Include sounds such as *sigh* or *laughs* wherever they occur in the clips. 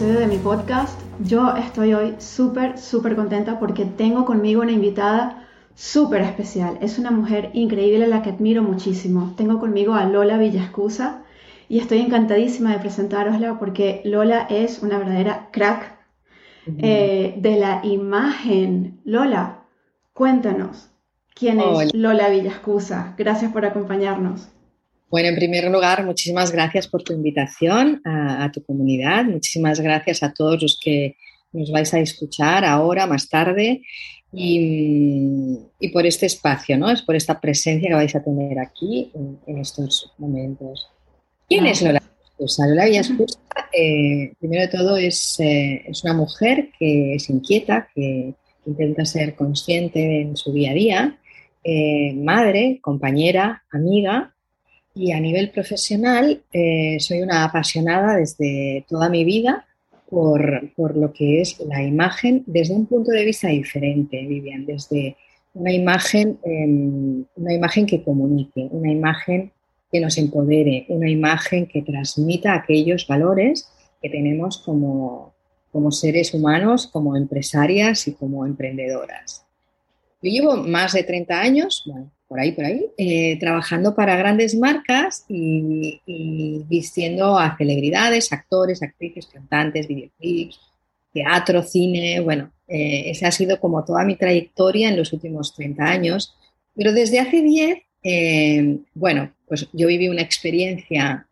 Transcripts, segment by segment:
episodio de mi podcast. Yo estoy hoy súper, súper contenta porque tengo conmigo una invitada súper especial. Es una mujer increíble a la que admiro muchísimo. Tengo conmigo a Lola Villascusa y estoy encantadísima de presentarosla porque Lola es una verdadera crack eh, de la imagen. Lola, cuéntanos, ¿quién es Lola Villascusa? Gracias por acompañarnos. Bueno, en primer lugar, muchísimas gracias por tu invitación a, tu comunidad. Muchísimas gracias a todos los que nos vais a escuchar ahora, más tarde, y, por este espacio, ¿no? Es por esta presencia que vais a tener aquí en, estos momentos. ¿Quién es Lola Villascusa? Lola Villascusa, eh, primero de todo, es, eh, es, una mujer que es inquieta, que intenta ser consciente en su día a día, eh, madre, compañera, amiga, y a nivel profesional, eh, soy una apasionada desde toda mi vida por, por, lo que es la imagen desde un punto de vista diferente, Vivian, desde una imagen, em, una imagen que comunique, una imagen que nos empodere, una imagen que transmita aquellos valores que tenemos como, como seres humanos, como empresarias y como emprendedoras. Yo llevo más de 30 años, bueno, por ahí, por ahí, eh, trabajando para grandes marcas y, vistiendo a celebridades, actores, actrices, cantantes, videoclips, teatro, cine, bueno, eh, esa ha sido como toda mi trayectoria en los últimos 30 años. Pero desde hace 10, eh, bueno, pues yo viví una experiencia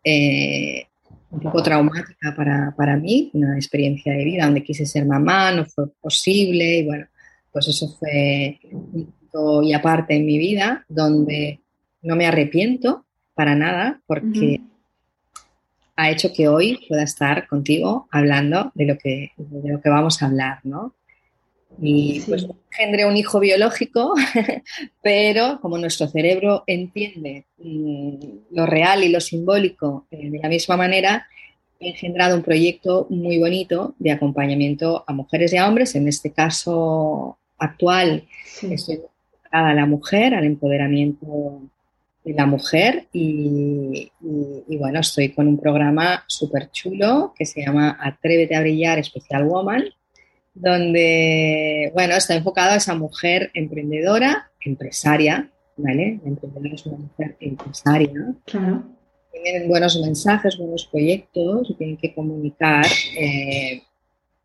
un poco traumática para, para, mí, una experiencia de vida donde quise ser mamá, no fue posible y bueno, pues eso fue y aparte en mi vida donde no me arrepiento para nada porque ha hecho que hoy pueda estar contigo hablando de lo que, de lo que vamos a hablar, ¿no? Y pues engendré un hijo biológico, *laughs* pero como nuestro cerebro entiende mm, lo real y lo simbólico eh, de la misma manera, he engendrado un proyecto muy bonito de acompañamiento a mujeres y a hombres. En este caso actual estoy a la mujer, al empoderamiento de la mujer y, bueno, estoy con un programa súper chulo que se llama Atrévete a brillar Especial Woman, donde, bueno, está enfocado a esa mujer emprendedora, empresaria, ¿vale? La emprendedora es una mujer empresaria. Claro. Tienen buenos mensajes, buenos proyectos y tienen que comunicar. Eh,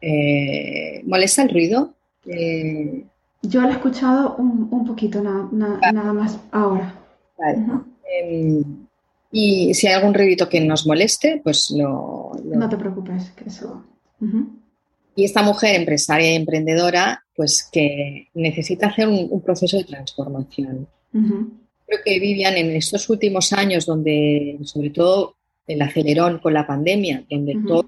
eh, ¿Molesta el ruido? Eh, yo lo he escuchado un, un poquito nada más ahora. Em, y si hay algún ruido que nos moleste, pues lo... No. Te preocupes, que eso... Y esta mujer empresaria y emprendedora, pues que necesita hacer un, proceso de transformación. Creo que Vivian, en estos últimos años, donde sobre todo el acelerón con la pandemia, donde todos,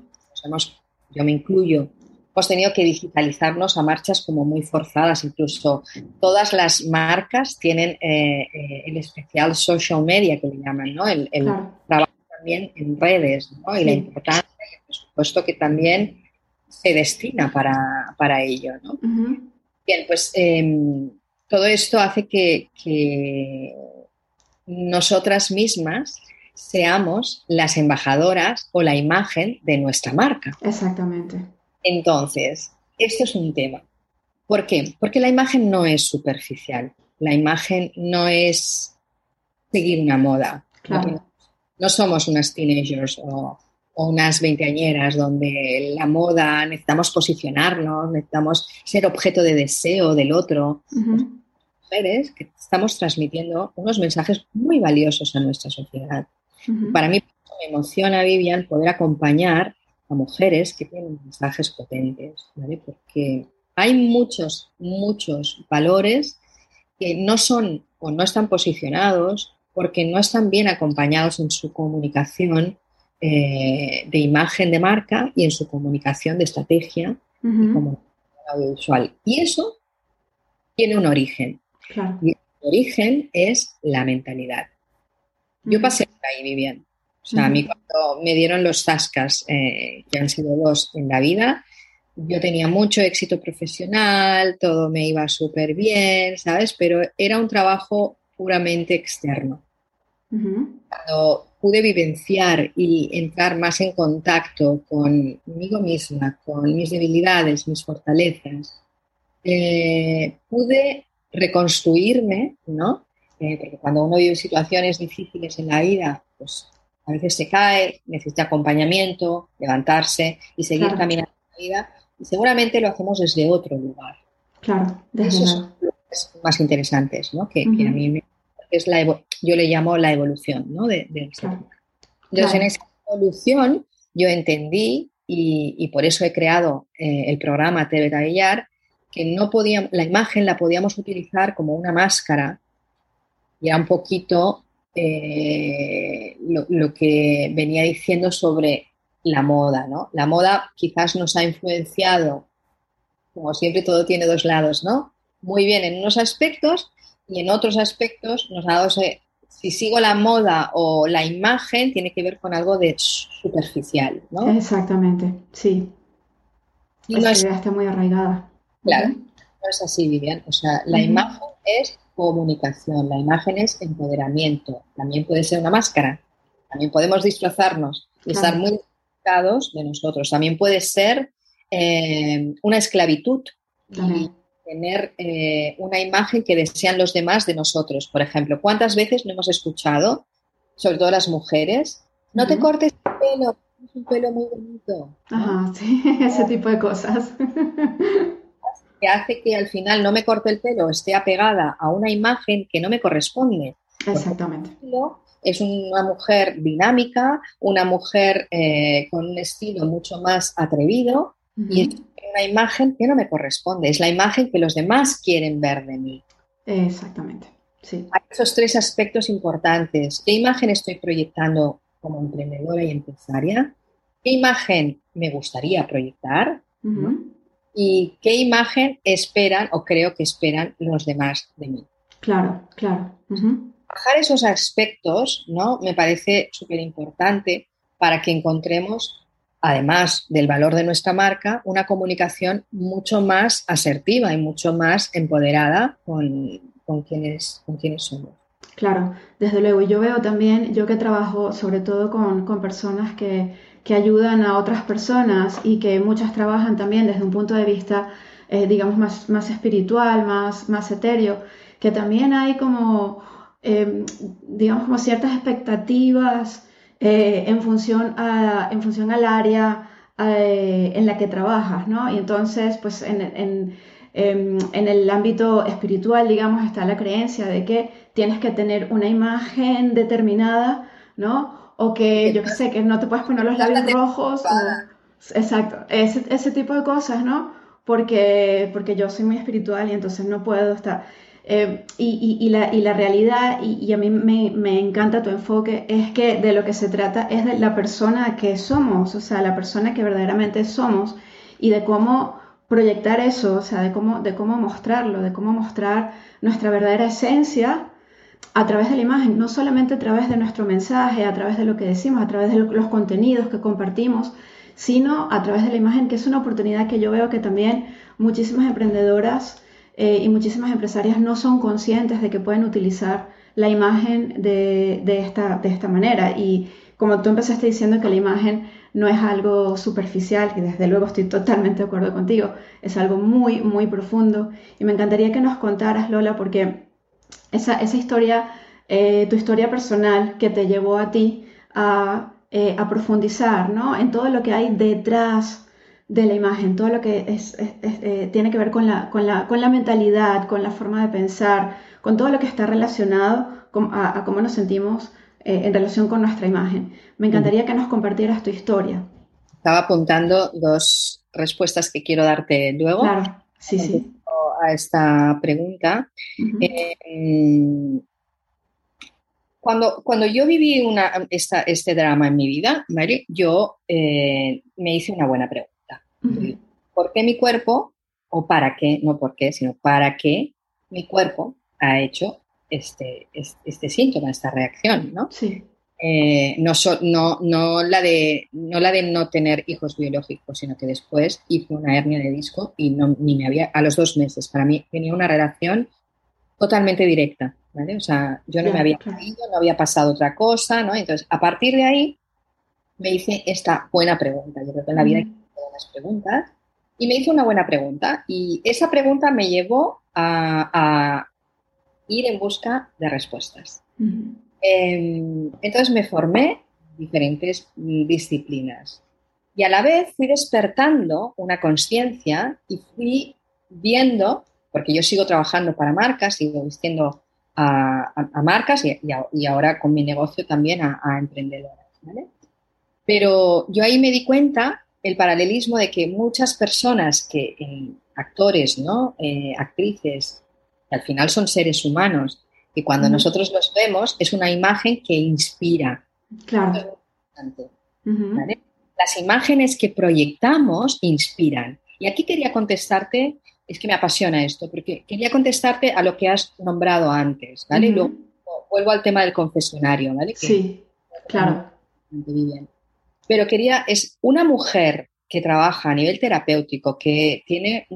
yo me incluyo, hemos tenido que digitalizarnos a marchas como muy forzadas, incluso todas las marcas tienen eh, eh, el especial social media que le llaman, ¿no? El, trabajo también en redes, ¿no? Y la importancia y el presupuesto que también se destina para, ello, ¿no? Bien, pues em, todo esto hace que, que nosotras mismas seamos las embajadoras o la imagen de nuestra marca. Exactamente. Entonces, esto es un tema. ¿Por qué? Porque la imagen no es superficial. La imagen no es seguir una moda. No, somos unas teenagers o, unas veinteañeras donde la moda necesitamos posicionarnos, necesitamos ser objeto de deseo del otro. Mujeres que estamos transmitiendo unos mensajes muy valiosos a nuestra sociedad. Para mí me emociona, Vivian, poder acompañar a mujeres que tienen mensajes potentes, ¿vale? Porque hay muchos, muchos valores que no son o no están posicionados porque no están bien acompañados en su comunicación eh, de imagen de marca y en su comunicación de estrategia audiovisual. Y eso tiene un origen. Y el origen es la mentalidad. Yo pasé por ahí, Vivian. O sea, a mí cuando me dieron los zascas, eh, que han sido dos en la vida, yo tenía mucho éxito profesional, todo me iba súper bien, ¿sabes? Pero era un trabajo puramente externo. Cuando pude vivenciar y entrar más en contacto conmigo misma, con mis debilidades, mis fortalezas, eh, pude reconstruirme, ¿no? Eh, porque cuando uno vive situaciones difíciles en la vida, pues a veces se cae, necesita acompañamiento, levantarse y seguir caminando en la vida. Y seguramente lo hacemos desde otro lugar. Claro, desde Esos son más interesantes, ¿no? Que, a mí me, es la yo le llamo la evolución, ¿no? De, Entonces, en esa evolución yo entendí y, por eso he creado eh, el programa TV Tavillar, que no podíamos, la imagen la podíamos utilizar como una máscara y era un poquito eh, lo, que venía diciendo sobre la moda, ¿no? La moda quizás nos ha influenciado, como siempre todo tiene dos lados, ¿no? Muy bien en unos aspectos y en otros aspectos nos ha dado, si sigo la moda o la imagen, tiene que ver con algo de superficial, ¿no? Exactamente, sí. Y no es, está muy arraigada. Claro, no es así, Vivian. O sea, la imagen es comunicación, la imagen es empoderamiento. También puede ser una máscara. También podemos disfrazarnos y estar muy identificados de nosotros. También puede ser eh, una esclavitud y tener eh, una imagen que desean los demás de nosotros. Por ejemplo, ¿cuántas veces no hemos escuchado, sobre todo las mujeres, no te cortes el pelo, es un pelo muy bonito? Ajá, sí, *laughs* ese tipo de cosas. *laughs* que hace que al final no me corte el pelo, esté apegada a una imagen que no me corresponde. Exactamente. Es una mujer dinámica, una mujer eh, con un estilo mucho más atrevido y es una imagen que no me corresponde, es la imagen que los demás quieren ver de mí. Exactamente, sí. Hay esos tres aspectos importantes. ¿Qué imagen estoy proyectando como emprendedora y empresaria? ¿Qué imagen me gustaría proyectar? Y qué imagen esperan o creo que esperan los demás de mí. Claro, claro. Bajar esos aspectos, ¿no? Me parece súper importante para que encontremos, además del valor de nuestra marca, una comunicación mucho más asertiva y mucho más empoderada con, con, quienes, con quienes somos. Claro, desde luego. Yo veo también, yo que trabajo sobre todo con, con personas que, que ayudan a otras personas y que muchas trabajan también desde un punto de vista, eh, digamos, más, más espiritual, más, más etéreo, que también hay como, em, digamos, como ciertas expectativas eh, en, función a, en función al área eh, en la que trabajas, ¿no? Y entonces, pues en, en, em, en el ámbito espiritual, digamos, está la creencia de que tienes que tener una imagen determinada, ¿no? O que yo qué sé, que no te puedes poner los labios rojos. exacto, ese, ese, tipo de cosas, ¿no? Porque, porque yo soy muy espiritual y entonces no puedo estar... Eh, y, y, la, y, la, realidad, y, a mí me, me, encanta tu enfoque, es que de lo que se trata es de la persona que somos, o sea, la persona que verdaderamente somos y de cómo proyectar eso, o sea, de cómo, de cómo mostrarlo, de cómo mostrar nuestra verdadera esencia a través de la imagen, no solamente a través de nuestro mensaje, a través de lo que decimos, a través de los contenidos que compartimos, sino a través de la imagen, que es una oportunidad que yo veo que también muchísimas emprendedoras eh, y muchísimas empresarias no son conscientes de que pueden utilizar la imagen de, esta, de esta manera. Y como tú empezaste diciendo que la imagen no es algo superficial, y desde luego estoy totalmente de acuerdo contigo, es algo muy, muy profundo. Y me encantaría que nos contaras, Lola, porque esa, historia, eh, tu historia personal que te llevó a ti a, eh, profundizar ¿no? en todo lo que hay detrás de la imagen, todo lo que es, eh, tiene que ver con la, con, la, con la, mentalidad, con la forma de pensar, con todo lo que está relacionado a, cómo nos sentimos en relación con nuestra imagen. Me encantaría que nos compartieras tu historia. Estaba apuntando dos respuestas que quiero darte luego. Claro, sí, sí a esta pregunta. Eh, cuando, cuando yo viví una, este drama en mi vida, Mary, yo eh, me hice una buena pregunta. ¿Por qué mi cuerpo, o para qué, no por qué, sino para qué mi cuerpo ha hecho este, este, este síntoma, esta reacción, ¿no? Sí. Eh, no, no, no, la de, no la de no tener hijos biológicos, sino que después hice una hernia de disco y no, ni me había, a los dos meses, para mí tenía una relación totalmente directa, ¿vale? O sea, yo no me había caído, no había pasado otra cosa, ¿no? Entonces, a partir de ahí, me hice esta buena pregunta. Yo creo que en la vida hay buenas preguntas. Y me hizo una buena pregunta. Y esa pregunta me llevó a, ir en busca de respuestas. Entonces me formé en diferentes disciplinas. Y a la vez fui despertando una conciencia y fui viendo, porque yo sigo trabajando para marcas, sigo vistiendo a, marcas y, ahora con mi negocio también a, emprendedoras. Pero yo ahí me di cuenta el paralelismo de que muchas personas que, actores, ¿no? Eh, actrices, que al final son seres humanos, que cuando nosotros los vemos es una imagen que inspira. Claro. Las imágenes que proyectamos inspiran. Y aquí quería contestarte, es que me apasiona esto, porque quería contestarte a lo que has nombrado antes, ¿vale? Y luego vuelvo al tema del confesionario, ¿vale? sí, claro. Pero quería, es una mujer que trabaja a nivel terapéutico, que tiene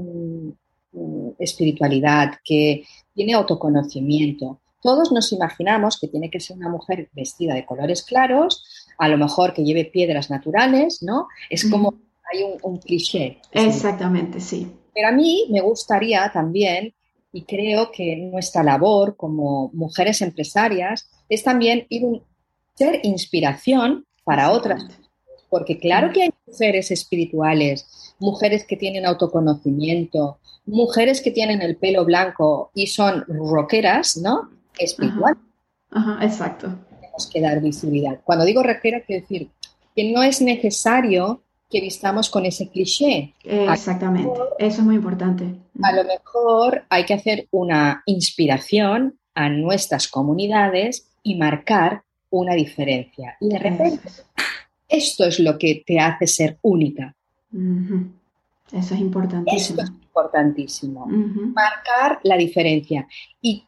espiritualidad, que tiene autoconocimiento. Todos nos imaginamos que tiene que ser una mujer vestida de colores claros, a lo mejor que lleve piedras naturales, ¿no? Es como hay un, cliché. Exactamente, sí. Pero a mí me gustaría también, y creo que nuestra labor como mujeres empresarias es también ir un, ser inspiración para otras porque claro que hay mujeres espirituales, mujeres que tienen autoconocimiento, mujeres que tienen el pelo blanco y son rockeras, ¿no? Espiritual. Ajá, exacto. Tenemos que dar visibilidad. Cuando digo rockera, quiero decir que no es necesario que vistamos con ese cliché. Exactamente, eso es muy importante. A lo mejor hay que hacer una inspiración a nuestras comunidades y marcar una diferencia. Y de repente, esto es lo que te hace ser única. Eso es importantísimo. Esto es importantísimo. Marcar la diferencia. Y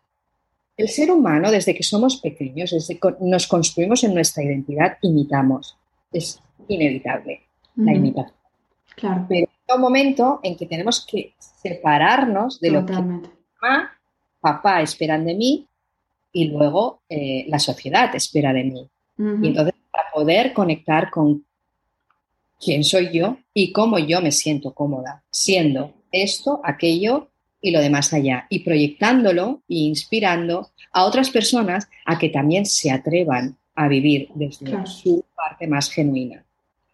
el ser humano, desde que somos pequeños, desde que nos construimos en nuestra identidad, imitamos. Es inevitable la imitación. Claro. Pero hay un momento en que tenemos que separarnos de lo que mamá, papá esperan de mí y luego eh, la sociedad espera de mí. Y entonces para poder conectar con quién soy yo y cómo yo me siento cómoda, siendo esto, aquello y lo demás allá, y proyectándolo e inspirando a otras personas a que también se atrevan a vivir desde su parte más genuina.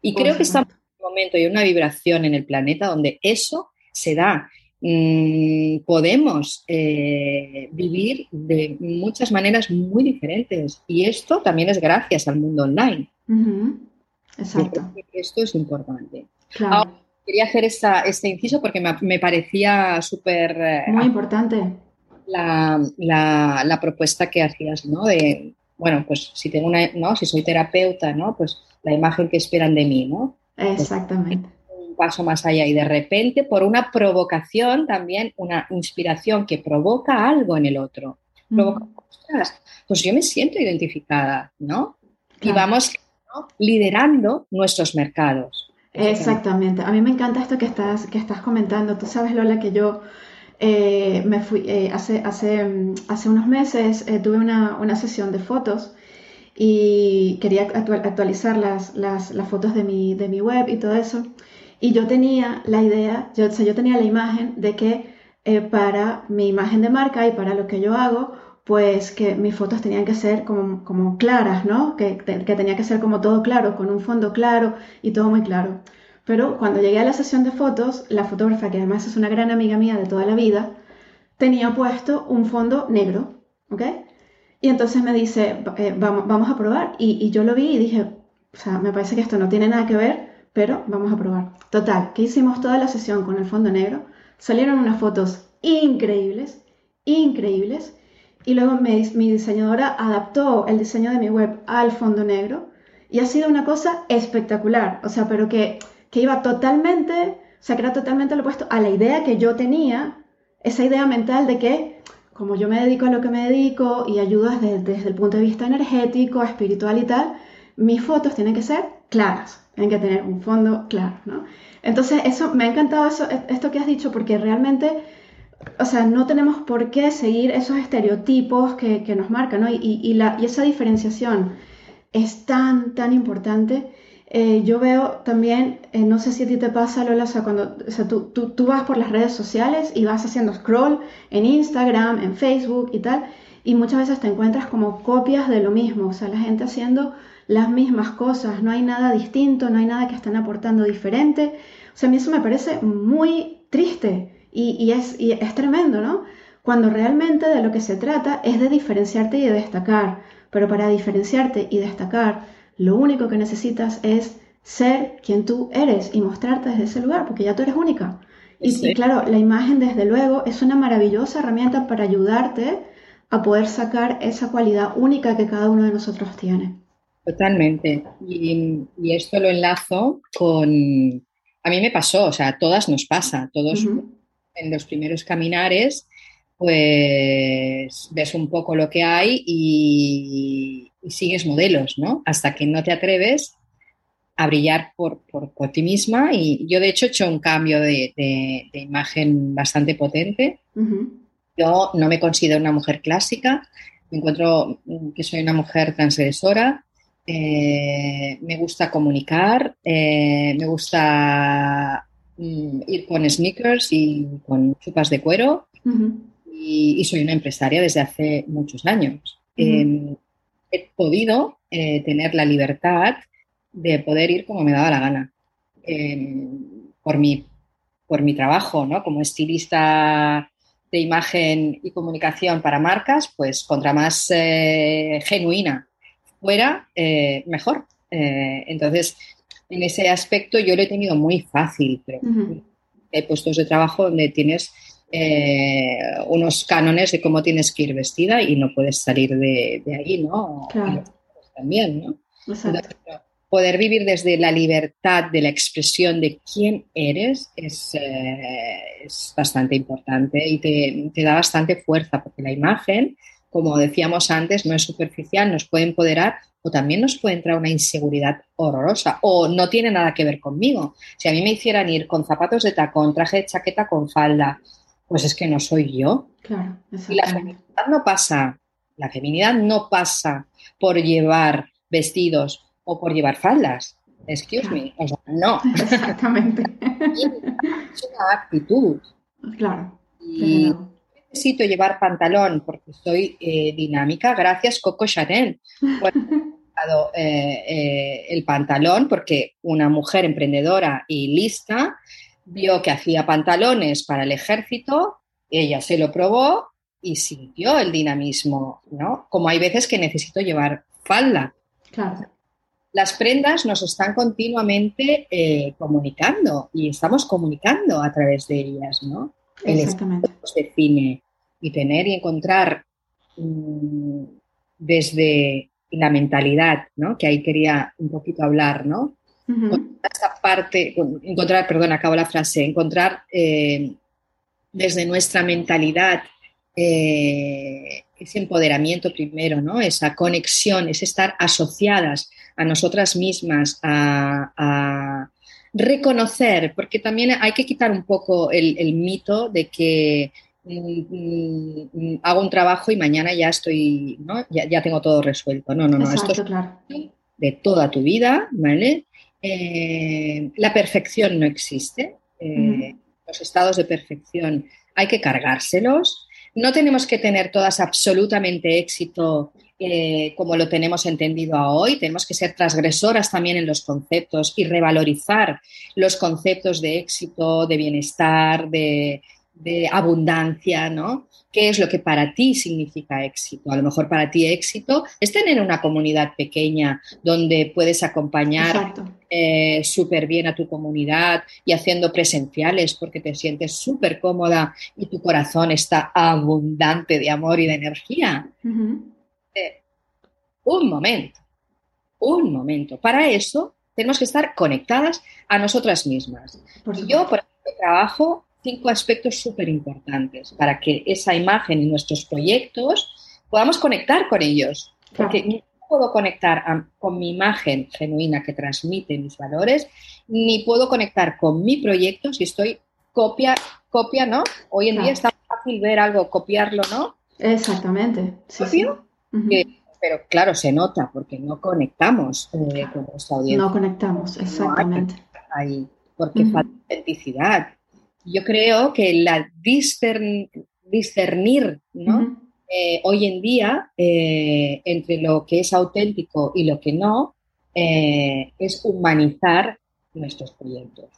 Y creo que estamos en un momento y una vibración en el planeta donde eso se da. Mm, podemos eh, vivir de muchas maneras muy diferentes y esto también es gracias al mundo online. Exacto. Esto es importante. Quería hacer este inciso porque me, parecía súper... Eh, muy importante. La, la, propuesta que hacías, ¿no? De, bueno, pues si tengo una, ¿no? Si soy terapeuta, ¿no? Pues la imagen que esperan de mí, ¿no? Exactamente paso más allá y de repente por una provocación también, una inspiración que provoca algo en el otro. Provoca, pues yo me siento identificada, ¿no? Y vamos liderando nuestros mercados. Exactamente. A mí me encanta esto que estás, que estás comentando. Tú sabes, Lola, que yo eh, me fui eh, hace, hace, mm, hace unos meses eh, tuve una, una, sesión de fotos y quería actualizar las, las, las, fotos de mi, de mi web y todo eso. Y yo tenía la idea, yo, yo tenía la imagen de que eh, para mi imagen de marca y para lo que yo hago, pues que mis fotos tenían que ser como, como claras, ¿no? Que, que, tenía que ser como todo claro, con un fondo claro y todo muy claro. Pero cuando llegué a la sesión de fotos, la fotógrafa, que además es una gran amiga mía de toda la vida, tenía puesto un fondo negro, ¿ok? Y entonces me dice, eh, vamos, vamos a probar. Y, y yo lo vi y dije, o sea, me parece que esto no tiene nada que ver pero vamos a probar. Total, que hicimos toda la sesión con el fondo negro, salieron unas fotos increíbles, increíbles, y luego mi, diseñadora adaptó el diseño de mi web al fondo negro y ha sido una cosa espectacular, o sea, pero que, que iba totalmente, o sea, que era totalmente lo opuesto a la idea que yo tenía, esa idea mental de que como yo me dedico a lo que me dedico y ayudo desde, desde el punto de vista energético, espiritual y tal, mis fotos tienen que ser claras, tienen que tener un fondo claro, ¿no? Entonces, eso, me ha encantado eso, esto que has dicho, porque realmente, o sea, no tenemos por qué seguir esos estereotipos que, nos marcan, ¿no? Y, esa diferenciación es tan, tan importante. Eh, yo veo también, eh, no sé si a ti te pasa, Lola, o sea, cuando o sea, tú, tú, tú, vas por las redes sociales y vas haciendo scroll en Instagram, en Facebook y tal, y muchas veces te encuentras como copias de lo mismo, o sea, la gente haciendo las mismas cosas, no hay nada distinto, no hay nada que estén aportando diferente. O sea, a mí eso me parece muy triste. Y, es, es tremendo, ¿no? Cuando realmente de lo que se trata es de diferenciarte y de destacar. Pero para diferenciarte y destacar, lo único que necesitas es ser quien tú eres y mostrarte desde ese lugar, porque ya tú eres única. Y, claro, la imagen desde luego es una maravillosa herramienta para ayudarte a poder sacar esa cualidad única que cada uno de nosotros tiene. Totalmente. Y, esto lo enlazo con... A mí me pasó, o sea, a todas nos pasa, todos en los primeros caminares, pues ves un poco lo que hay y, sigues modelos, ¿no? Hasta que no te atreves a brillar por, ti misma. Y yo, de hecho, he hecho un cambio de, imagen bastante potente. Yo no me considero una mujer clásica, me encuentro que soy una mujer transgresora, eh, me gusta comunicar, eh, me gusta Mm, ir con sneakers y con chupas de cuero y, soy una empresaria desde hace muchos años. Em, he podido eh, tener la libertad de poder ir como me daba la gana em, por, mi, por mi trabajo ¿no? como estilista de imagen y comunicación para marcas, pues contra más eh, genuina fuera, eh, mejor. entonces, en ese aspecto yo lo he tenido muy fácil, pero hay puestos de trabajo donde tienes eh, unos cánones de cómo tienes que ir vestida y no puedes salir de, ahí, ¿no? Claro. También, ¿no? poder vivir desde la libertad de la expresión de quién eres es, eh, es bastante importante y te, te, da bastante fuerza, porque la imagen, como decíamos antes, no es superficial, nos puede empoderar o también nos puede entrar una inseguridad horrorosa o no tiene nada que ver conmigo. Si a mí me hicieran ir con zapatos de tacón, traje de chaqueta con falda, pues es que no soy yo. Claro, y la feminidad no pasa, la feminidad no pasa por llevar vestidos o por llevar faldas. Excuse me, o sea, no. *laughs* Exactamente. es una actitud. Claro. Y necesito llevar pantalón porque soy eh, dinámica, gracias Coco Chanel. *laughs* Eh, eh, el pantalón porque una mujer emprendedora y lista vio que hacía pantalones para el ejército, ella se lo probó y sintió el dinamismo, ¿no? Como hay veces que necesito llevar falda. Claro. Las prendas nos están continuamente comunicando y estamos comunicando a través de ellas, ¿no? Exactamente. El define y tener y encontrar mm, desde la mentalidad, ¿no? Que ahí quería un poquito hablar, ¿no? Esta parte, encontrar, perdón, acabo la frase, encontrar eh, desde nuestra mentalidad eh, ese empoderamiento primero, ¿no? Esa conexión, es estar asociadas a nosotras mismas, a, reconocer, porque también hay que quitar un poco el mito de que hago un trabajo y mañana ya estoy, ¿no? Ya, tengo todo resuelto. No, no, no. esto es claro. de toda tu vida, ¿vale? Eh, la perfección no existe. Eh, los estados de perfección hay que cargárselos. No tenemos que tener todas absolutamente éxito eh, como lo tenemos entendido a hoy. Tenemos que ser transgresoras también en los conceptos y revalorizar los conceptos de éxito, de bienestar, de, de abundancia, ¿no? ¿Qué es lo que para ti significa éxito? A lo mejor para ti éxito es tener una comunidad pequeña donde puedes acompañar eh, súper bien a tu comunidad y haciendo presenciales porque te sientes súper cómoda y tu corazón está abundante de amor y de energía. Eh, un momento, un momento. Para eso tenemos que estar conectadas a nosotras mismas. yo, por ejemplo, trabajo cinco aspectos súper importantes para que esa imagen y nuestros proyectos podamos conectar con ellos. Porque no puedo conectar con mi imagen genuina que transmite mis valores, ni puedo conectar con mi proyecto si estoy copia, copia, ¿no? Hoy en día estamos fácil ver algo, copiarlo, ¿no? Exactamente. Sí, sí. pero claro, se nota porque no conectamos eh, con nuestra audiencia. No conectamos, exactamente. ahí, porque falta autenticidad. Yo creo que la discernir, ¿no? Eh, hoy en día, eh, entre lo que es auténtico y lo que no, es humanizar nuestros proyectos.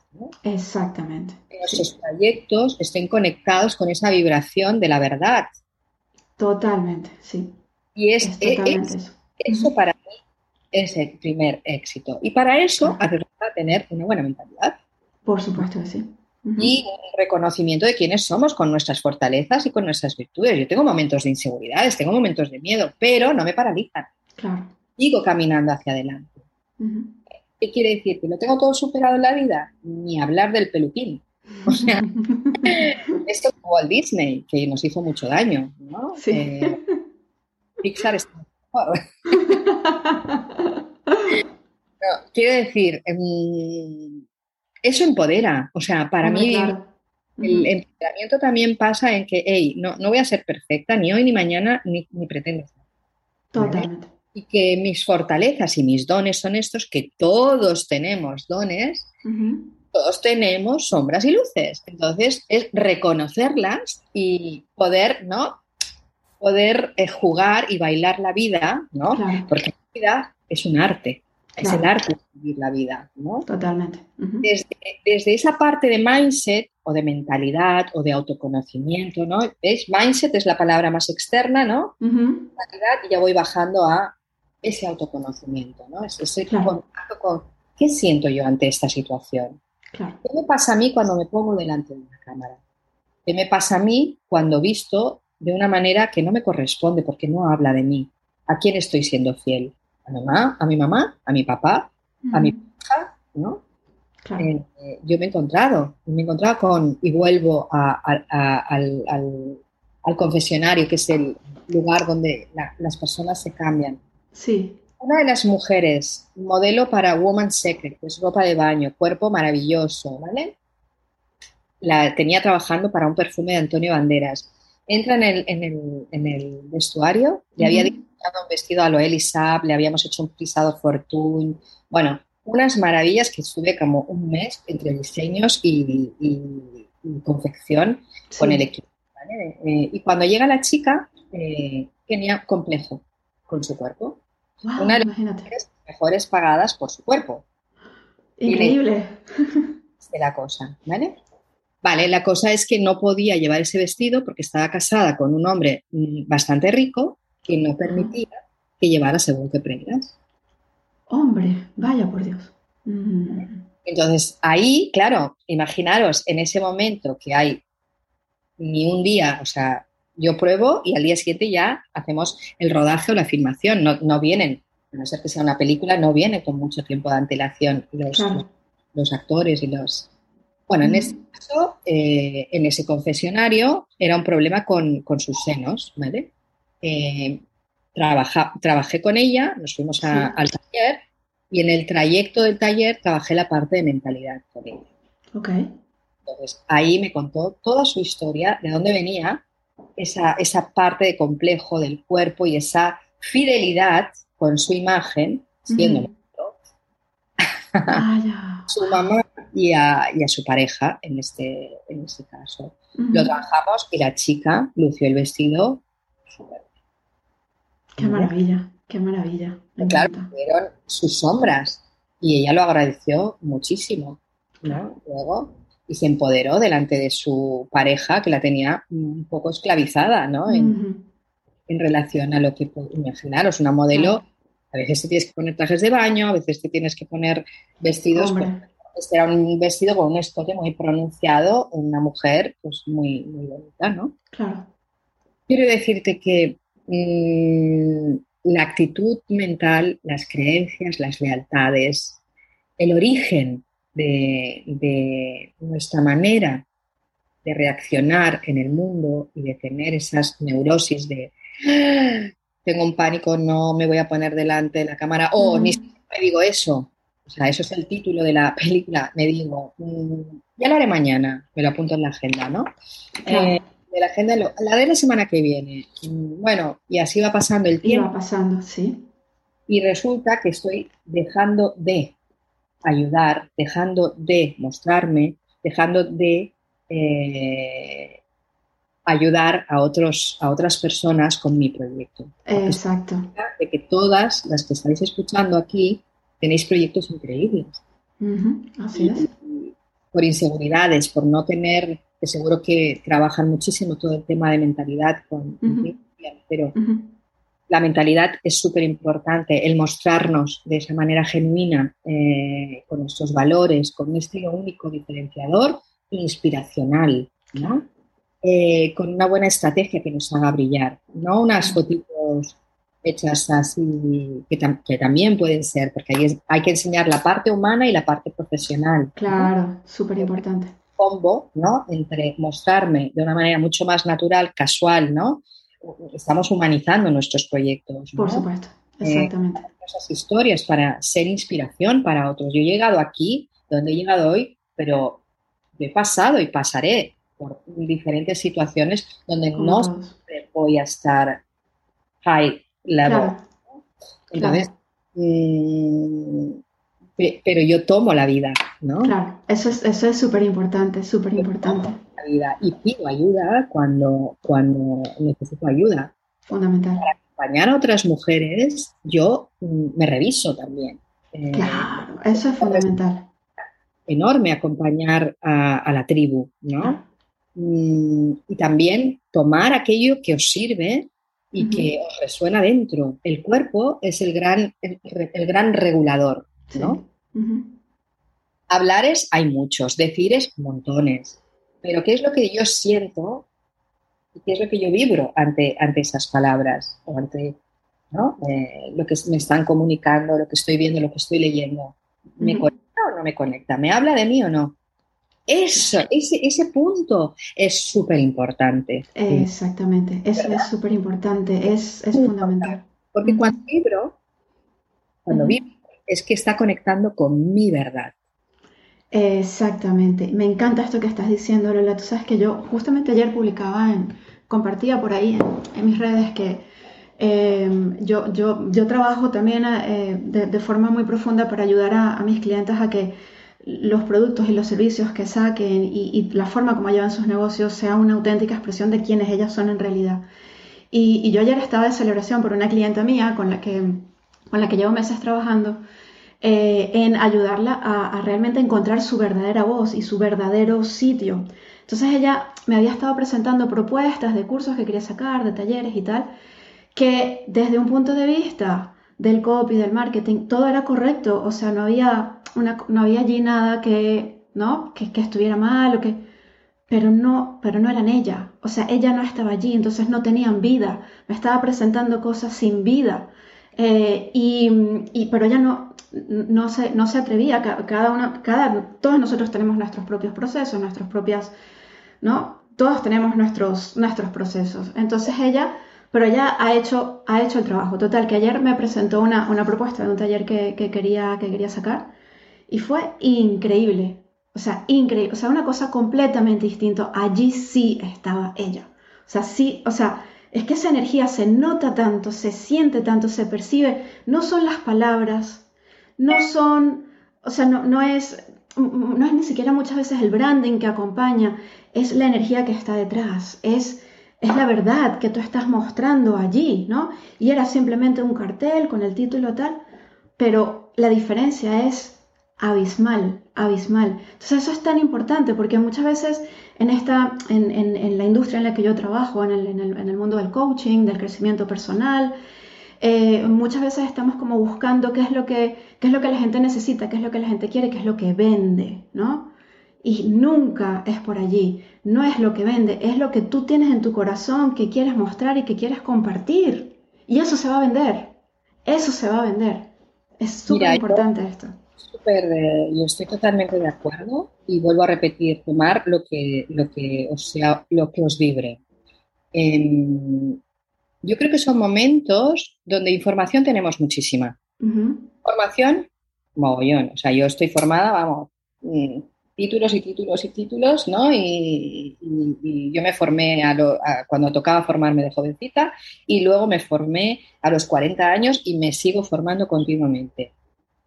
Exactamente. Que nuestros proyectos estén conectados con esa vibración de la verdad. Totalmente, sí. Y es, eso. para mí es el primer éxito. Y para eso hace falta tener una buena mentalidad. Por supuesto que sí. Y un reconocimiento de quiénes somos con nuestras fortalezas y con nuestras virtudes. Yo tengo momentos de inseguridades, tengo momentos de miedo, pero no me paralizan. Claro. Sigo caminando hacia adelante. ¿Qué quiere decir? ¿Que lo tengo todo superado en la vida? Ni hablar del peluquín. O sea, *laughs* esto es Walt Disney, que nos hizo mucho daño, ¿no? Sí. Eh, Pixar está mejor. *laughs* quiero decir, em, eso empodera. O sea, para mí el empoderamiento también pasa en que, hey, no, no voy a ser perfecta ni hoy, ni mañana, ni, ni pretendo ser. Totalmente y que mis fortalezas y mis dones son estos, que todos tenemos dones, todos tenemos sombras y luces. Entonces es reconocerlas y poder, ¿no? Poder eh, jugar y bailar la vida, ¿no? Porque la vida es un arte, es el arte de vivir la vida, ¿no? Totalmente. desde, esa parte de mindset o de mentalidad o de autoconocimiento, ¿no? ¿Veis? Mindset es la palabra más externa, ¿no? y ya voy bajando a ese autoconocimiento, ¿no? Ese, contacto con qué siento yo ante esta situación. ¿Qué me pasa a mí cuando me pongo delante de una cámara? ¿Qué me pasa a mí cuando visto de una manera que no me corresponde porque no habla de mí? ¿A quién estoy siendo fiel? ¿A mi mamá? ¿A mi mamá? ¿A mi papá? ¿A mi hija? ¿No? Eh, yo me he encontrado, me he encontrado con, y vuelvo al, confesionario, que es el lugar donde las personas se cambian Sí. Una de las mujeres, modelo para Woman Secret, que es ropa de baño, cuerpo maravilloso, ¿vale? La tenía trabajando para un perfume de Antonio Banderas. Entra en el, en el, vestuario, le había diseñado un vestido a Loel Isab, le habíamos hecho un frisado Fortune. Bueno, unas maravillas que estuve como un mes entre diseños y, confección con el equipo. Eh, y cuando llega la chica, eh, tenía complejo con su cuerpo. Una de las mejores pagadas por su cuerpo. Increíble. De la cosa, ¿vale? Vale, la cosa es que no podía llevar ese vestido porque estaba casada con un hombre mm, bastante rico que no permitía que llevara según qué prendas. Hombre, vaya por Dios. Mm. Entonces, ahí, claro, imaginaros en ese momento que hay ni un día, o sea, yo pruebo y al día siguiente ya hacemos el rodaje o la filmación. No, vienen, a no ser que sea una película, no viene con mucho tiempo de antelación los, los, actores y los... Bueno, en este caso, eh, en ese confesionario era un problema con, sus senos, ¿vale? Eh, trabajé con ella, nos fuimos al taller y en el trayecto del taller trabajé la parte de mentalidad con ella. Ok. Entonces, ahí me contó toda su historia, de dónde venía, esa, esa parte de complejo del cuerpo y esa fidelidad con su imagen, siendo *laughs* su mamá y a, su pareja en este, en este caso. Lo trabajamos y la chica lució el vestido. Qué maravilla, qué maravilla. claro, vieron sus sombras y ella lo agradeció muchísimo. Luego y se empoderó delante de su pareja que la tenía un poco esclavizada, ¿no? En, relación a lo que imaginaros, una modelo, a veces te tienes que poner trajes de baño, a veces te tienes que poner vestidos. Este era un vestido con un escote muy pronunciado, una mujer pues muy, muy bonita, ¿no? Claro. Quiero decirte que mm, la actitud mental, las creencias, las lealtades, el origen de, nuestra manera de reaccionar en el mundo y de tener esas neurosis de ah, tengo un pánico, no me voy a poner delante de la cámara, o ni siquiera me digo eso. O sea, eso es el título de la *laughs* película. Me digo, mm, ya lo haré mañana, me lo apunto en la agenda, ¿no? Eh, de la agenda, la de la semana que viene. Mm, bueno, y así va pasando el tiempo. va pasando, sí. Y resulta que estoy dejando de ayudar, dejando de mostrarme, dejando de eh, ayudar a, otros, a otras personas con mi proyecto. Exacto. De que todas las que estáis escuchando aquí tenéis proyectos increíbles. Así es. Por inseguridades, por no tener, que seguro que trabajan muchísimo todo el tema de mentalidad con, pero la mentalidad es súper importante, el mostrarnos de esa manera genuina, eh, con nuestros valores, con un estilo único, diferenciador e inspiracional, ¿no? Eh, con una buena estrategia que nos haga brillar, no unas fotitos hechas así, que, también pueden ser, porque hay, hay, que enseñar la parte humana y la parte profesional. Claro, súper importante. Combo, ¿no? Entre mostrarme de una manera mucho más natural, casual, ¿no? estamos humanizando nuestros proyectos. Por supuesto, eh, exactamente. esas historias para ser inspiración para otros. Yo he llegado aquí, donde he llegado hoy, pero he pasado y pasaré por diferentes situaciones donde no voy a estar high level. Entonces, mm, pero yo tomo la vida, ¿no? Claro, eso es eso es súper importante, súper importante vida y pido ayuda cuando, cuando necesito ayuda. Fundamental. Para acompañar a otras mujeres, yo mm, me reviso también. Eh, claro, eso es fundamental. Enorme acompañar a, la tribu, ¿no? Mm, y también tomar aquello que os sirve y que os resuena dentro. El cuerpo es el gran, el, gran regulador, ¿no? Hablares hay muchos, decires montones. Pero ¿qué es lo que yo siento y qué es lo que yo vibro ante, ante esas palabras o ante eh, lo que me están comunicando, lo que estoy viendo, lo que estoy leyendo? ¿Me conecta o no me conecta? ¿Me habla de mí o no? Eso, ese, ese punto es súper importante. Exactamente, eso es súper importante, es, es fundamental. Porque cuando vibro, cuando vibro, es que está conectando con mi verdad. Exactamente. Me encanta esto que estás diciendo, Lola. Tú sabes que yo justamente ayer publicaba, en, compartía por ahí en, mis redes que em, yo, yo, yo, trabajo también eh, de, forma muy profunda para ayudar a, mis clientes a que los productos y los servicios que saquen y, la forma como llevan sus negocios sea una auténtica expresión de quienes ellas son en realidad. Y, y yo ayer estaba de celebración por una clienta mía con la que, con la que llevo meses trabajando eh, en ayudarla a, realmente encontrar su verdadera voz y su verdadero sitio. Entonces ella me había estado presentando propuestas de cursos que quería sacar, de talleres y tal, que desde un punto de vista del copy, del marketing, todo era correcto, o sea, no había, una, no había allí nada que, ¿no? que, estuviera mal o que... Pero no, pero no eran ella, o sea, ella no estaba allí, entonces no tenían vida, me estaba presentando cosas sin vida. Eh, y, y, pero ella no, no se, no se atrevía, cada uno, cada, todos nosotros tenemos nuestros propios procesos, nuestras propias, ¿no? Todos tenemos nuestros, nuestros procesos. Entonces ella, pero ella ha hecho, ha hecho el trabajo. Total, que ayer me presentó una, una propuesta de un taller que, que, quería, que quería sacar y fue increíble. O sea, increíble. O sea, una cosa completamente distinta. Allí sí estaba ella. O sea, sí, o sea, es que esa energía se nota tanto, se siente tanto, se percibe. No son las palabras, no son, o sea, no, es, no es ni siquiera muchas veces el branding que acompaña, es la energía que está detrás, es, es la verdad que tú estás mostrando allí, ¿no? Y era simplemente un cartel con el título tal, pero la diferencia es abismal, abismal. Entonces eso es tan importante porque muchas veces en, esta, en, la industria en la que yo trabajo, en el, en el mundo del coaching, del crecimiento personal, eh, muchas veces estamos como buscando qué es, lo que, qué es lo que la gente necesita, qué es lo que la gente quiere, qué es lo que vende, ¿no? Y nunca es por allí, no es lo que vende, es lo que tú tienes en tu corazón, que quieres mostrar y que quieres compartir. Y eso se va a vender, eso se va a vender. Es súper importante esto. Súper, yo estoy totalmente de acuerdo y vuelvo a repetir, tomar lo que, lo que, o sea, lo que os vibre. Yo creo que son momentos donde información tenemos muchísima. Formación, mogollón. O sea, yo estoy formada, vamos, mm, títulos y títulos y títulos, ¿no? Y, yo me formé cuando tocaba formarme de jovencita y luego me formé a los 40 años y me sigo formando continuamente.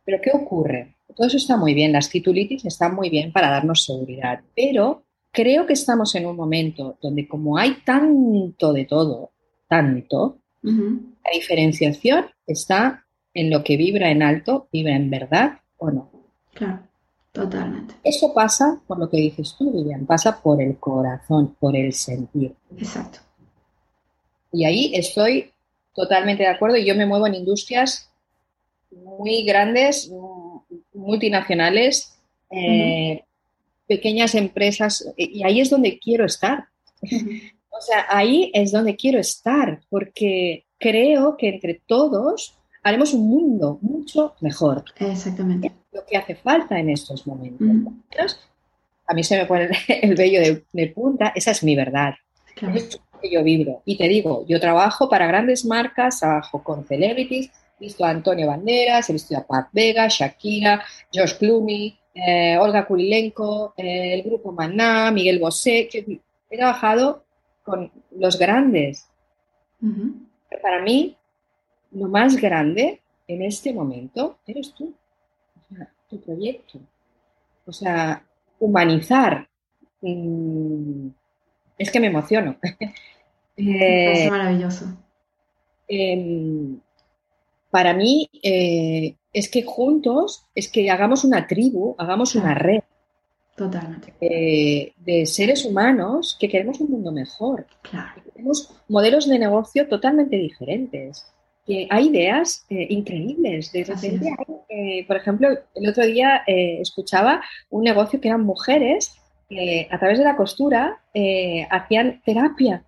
Pero ¿qué ocurre? Todo eso está muy bien, las titulitis están muy bien para darnos seguridad, pero creo que estamos en un momento donde como hay tanto de todo, tanto, la diferenciación está en lo que vibra en alto, vibra en verdad o no. Claro, totalmente. Eso pasa por lo que dices tú, Vivian, pasa por el corazón, por el sentir. Exacto. Y ahí estoy totalmente de acuerdo y yo me muevo en industrias muy grandes, multinacionales, eh, pequeñas empresas, y ahí es donde quiero estar. *laughs* o sea, ahí es donde quiero estar, porque creo que entre todos haremos un mundo mucho mejor. Exactamente. lo que hace falta en estos momentos. A mí se me pone *laughs* el vello de, punta, esa es mi verdad. Es que yo vibro. Y te digo, yo trabajo para grandes marcas, trabajo con celebrities, he visto a Antonio Banderas, he visto a Pat Vega, Shakira, Josh Clooney, eh, Olga Kurilenko, eh, el grupo Maná, Miguel Bosé. He trabajado con los grandes. Para mí, lo más grande en este momento eres tú, tu proyecto. O sea, humanizar. Mm, es que me emociono. *laughs* es maravilloso. Em, para mí eh, es que juntos, es que hagamos una tribu, hagamos una red. Totalmente. Eh, de seres humanos que queremos un mundo mejor. Claro. queremos modelos de negocio totalmente diferentes. Que hay ideas eh, increíbles. De repente hay, por ejemplo, el otro día escuchaba un negocio que eran mujeres que a través de la costura hacían terapia.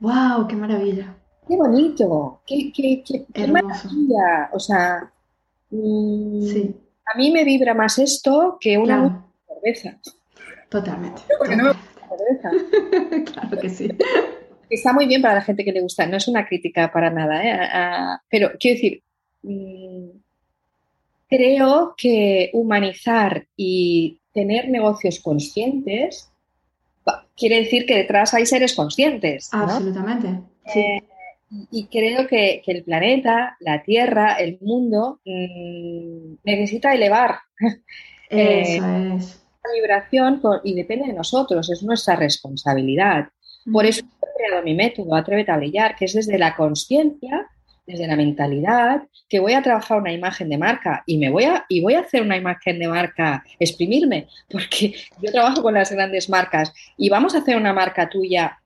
¡Wow! ¡Qué maravilla! Qué bonito, qué, qué, qué, maravilla. O sea, mm, a mí me vibra más esto que una cerveza. Totalmente. Porque no me cerveza. *laughs* claro que sí. Está muy bien para la gente que le gusta, no es una crítica para nada, ¿eh? pero quiero decir, mm, creo que humanizar y tener negocios conscientes quiere decir que detrás hay seres conscientes. Absolutamente. Sí. Eh, y creo que, el planeta, la Tierra, el mundo mm, necesita elevar. *laughs* Eso eh, es. La vibración y depende de nosotros, es nuestra responsabilidad. Por eso he creado mi método, Atrévete a brillar, que es desde la conciencia, desde la mentalidad, que voy a trabajar una imagen de marca y me voy a y voy a hacer una imagen de marca, exprimirme, porque *laughs* yo trabajo con las grandes marcas y vamos a hacer una marca tuya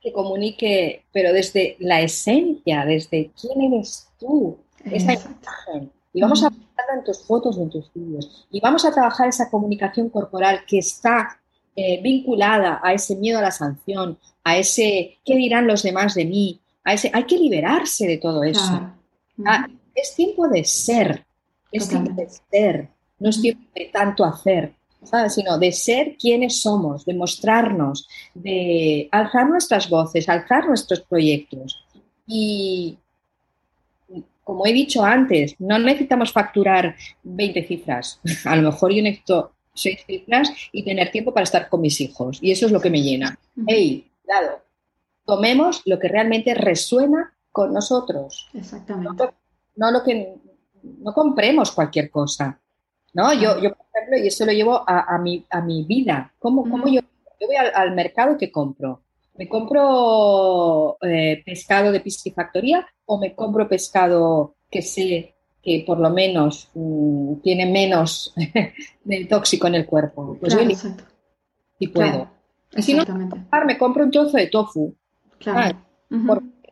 que comunique, pero desde la esencia, desde quién eres tú, esa imagen. Y vamos a ponerla en tus fotos o en tus vídeos. Y vamos a trabajar esa comunicación corporal que está eh, vinculada a ese miedo a la sanción, a ese qué dirán los demás de mí, a ese hay que liberarse de todo eso. Ah, es tiempo de ser, es tiempo de ser, no es tiempo de tanto hacer sino de ser quienes somos, de mostrarnos, de alzar nuestras voces, alzar nuestros proyectos. Y como he dicho antes, no necesitamos facturar 20 cifras. A lo mejor yo necesito 6 cifras y tener tiempo para estar con mis hijos. Y eso es lo que me llena. ¡Ey! Cuidado. Tomemos lo que realmente resuena con nosotros. Exactamente. No, lo que no compremos cualquier cosa. ¿no? Yo, ejemplo, y eso lo llevo a, mi, a mi vida. ¿Cómo, yo, yo, voy al, mercado y qué compro? ¿Me compro eh, pescado de piscifactoría o me compro pescado que sé que por lo menos mm, tiene menos *laughs* del tóxico en el cuerpo? Pues yo y puedo. Y si no, me compro un trozo de tofu. Claro.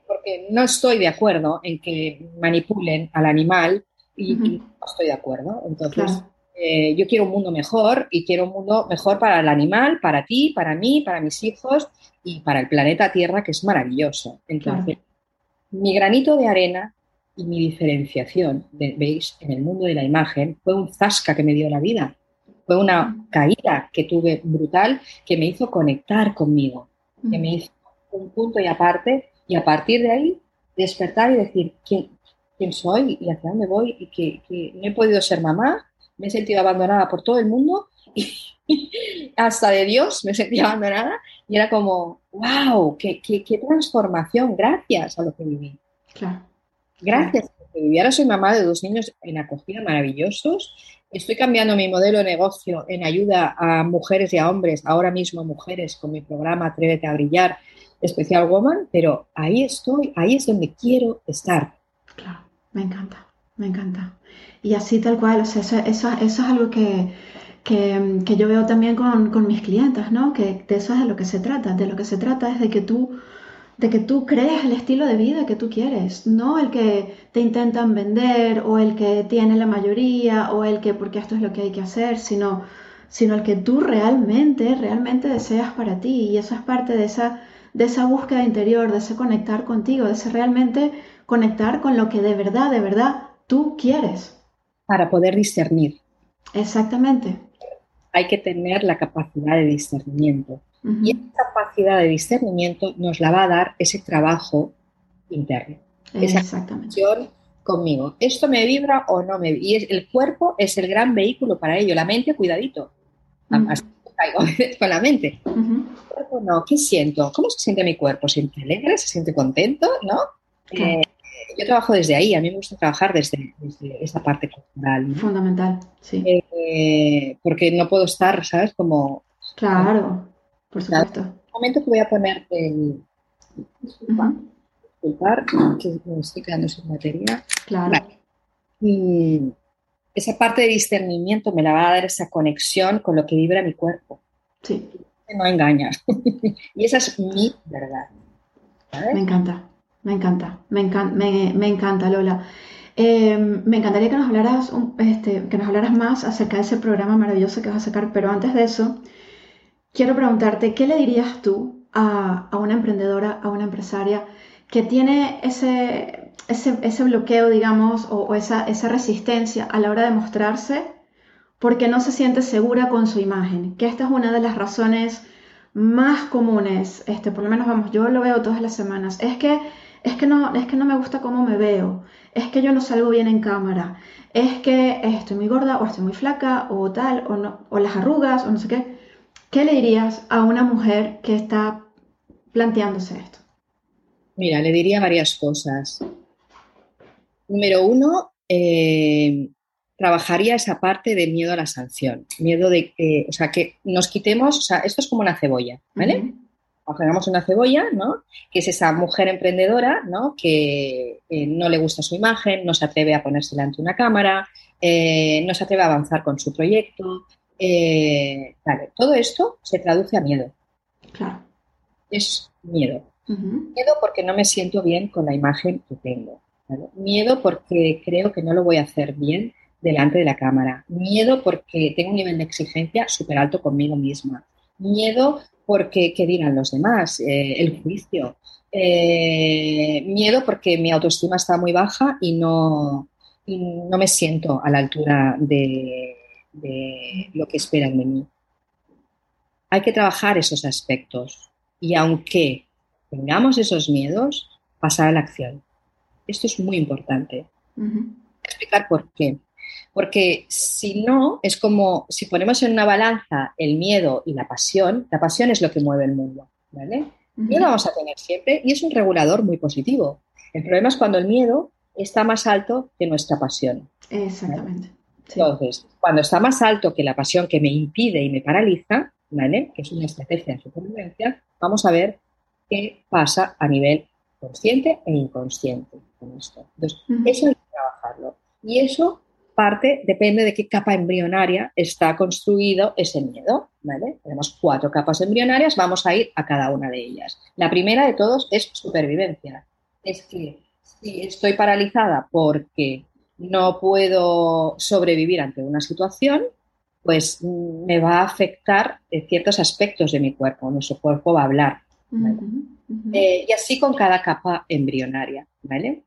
porque, no estoy de acuerdo en que manipulen al animal y, no estoy de acuerdo. Entonces, eh, yo quiero un mundo mejor y quiero un mundo mejor para el animal, para ti, para mí, para mis hijos y para el planeta Tierra, que es maravilloso. Entonces, mi granito de arena y mi diferenciación, veis, en el mundo de la imagen, fue un zasca que me dio la vida. Fue una caída que tuve brutal que me hizo conectar conmigo, que me hizo un punto y aparte, y a partir de ahí despertar y decir, ¿quién, quién soy y hacia dónde voy y que, no he podido ser mamá, me he sentido abandonada por todo el mundo y, *laughs* hasta de Dios, me sentía abandonada y era como, wow, qué, qué, qué transformación, gracias a lo que viví. Claro. Gracias a lo que viví. Ahora soy mamá de dos niños en acogida maravillosos. Estoy cambiando mi modelo de negocio en ayuda a mujeres y a hombres, ahora mismo mujeres, con mi programa Atrévete a Brillar, Especial Woman, pero ahí estoy, ahí es donde quiero estar. Claro, me encanta, me encanta. Y así tal cual, o sea, eso, eso, eso es algo que, que, que, yo veo también con, con mis clientes, ¿no? Que de eso es de lo que se trata, de lo que se trata es de que tú de que tú crees el estilo de vida que tú quieres, no el que te intentan vender o el que tiene la mayoría o el que porque esto es lo que hay que hacer, sino, sino el que tú realmente, realmente deseas para ti y eso es parte de esa, de esa búsqueda interior, de ese conectar contigo, de ese realmente conectar con lo que de verdad, de verdad tú quieres. Para poder discernir. Exactamente. Hay que tener la capacidad de discernimiento. Y esa capacidad de discernimiento nos la va a dar ese trabajo interno. Esa conexión conmigo. ¿Esto me vibra o no me vibra? Y el cuerpo es el gran vehículo para ello. La mente, cuidadito. Además, caigo *laughs* con la mente. cuerpo no. ¿Qué siento? ¿Cómo se siente mi cuerpo? ¿Se siente alegre? ¿Se siente contento? ¿No? Eh, yo trabajo desde ahí, a mí me gusta trabajar desde, desde esa parte cultural. Fundamental, sí. Eh, porque no puedo estar, ¿sabes? Como... Claro. Por supuesto. Un momento que voy a poner el. Disculpar, que me estoy quedando sin batería. Claro. Y esa parte de discernimiento me la va a dar esa conexión con lo que vibra mi cuerpo. Sí. No engaña. *laughs* y esa es mi verdad. Me encanta, me encanta, me, encanta, me, encanta, Lola. Em, me encantaría que nos, hablaras, este, que nos hablaras más acerca de ese programa maravilloso que vas a sacar, pero antes de eso, quiero preguntarte, ¿qué le dirías tú a, una emprendedora, a una empresaria que tiene ese, ese, bloqueo, digamos, o, esa, esa, resistencia a la hora de mostrarse porque no se siente segura con su imagen? Que esta es una de las razones más comunes, este, por lo menos vamos, yo lo veo todas las semanas, es que, es que, no, es que no me gusta cómo me veo, es que yo no salgo bien en cámara, es que estoy muy gorda o estoy muy flaca o tal, o, no, o las arrugas o no sé qué. ¿Qué le dirías a una mujer que está planteándose esto? Mira, le diría varias cosas. Número uno, eh, trabajaría esa parte de miedo a la sanción, miedo de que, o sea, que nos quitemos, o sea, esto es como una cebolla, ¿vale? Una cebolla, ¿no? Que es esa mujer emprendedora, ¿no? Que eh, no le gusta su imagen, no se atreve a ponerse delante de una cámara, eh, no se atreve a avanzar con su proyecto, eh, todo esto se traduce a miedo. Claro. Es miedo. Miedo porque no me siento bien con la imagen que tengo. Miedo porque creo que no lo voy a hacer bien delante de la cámara. Miedo porque tengo un nivel de exigencia súper alto conmigo misma. Miedo porque qué dirán los demás, eh, el juicio. Eh, miedo porque mi autoestima está muy baja y no, y no me siento a la altura de, de lo que esperan de mí. Hay que trabajar esos aspectos y aunque tengamos esos miedos, pasar a la acción. Esto es muy importante. Voy a explicar por qué. Porque si no, es como si ponemos en una balanza el miedo y la pasión, la pasión es lo que mueve el mundo. ¿vale? Miedo vamos a tener siempre y es un regulador muy positivo. El problema es cuando el miedo está más alto que nuestra pasión. Exactamente. Entonces, cuando está más alto que la pasión que me impide y me paraliza, ¿vale? que es una estrategia de supervivencia, vamos a ver qué pasa a nivel consciente e inconsciente con esto. Entonces, eso hay que trabajarlo. Y eso parte, depende de qué capa embrionaria está construido ese miedo. ¿vale? Tenemos cuatro capas embrionarias, vamos a ir a cada una de ellas. La primera de todos es supervivencia. Es que si estoy paralizada porque no puedo sobrevivir ante una situación, pues me va a afectar ciertos aspectos de mi cuerpo, nuestro cuerpo va a hablar. Eh, y así con cada capa embrionaria, ¿vale?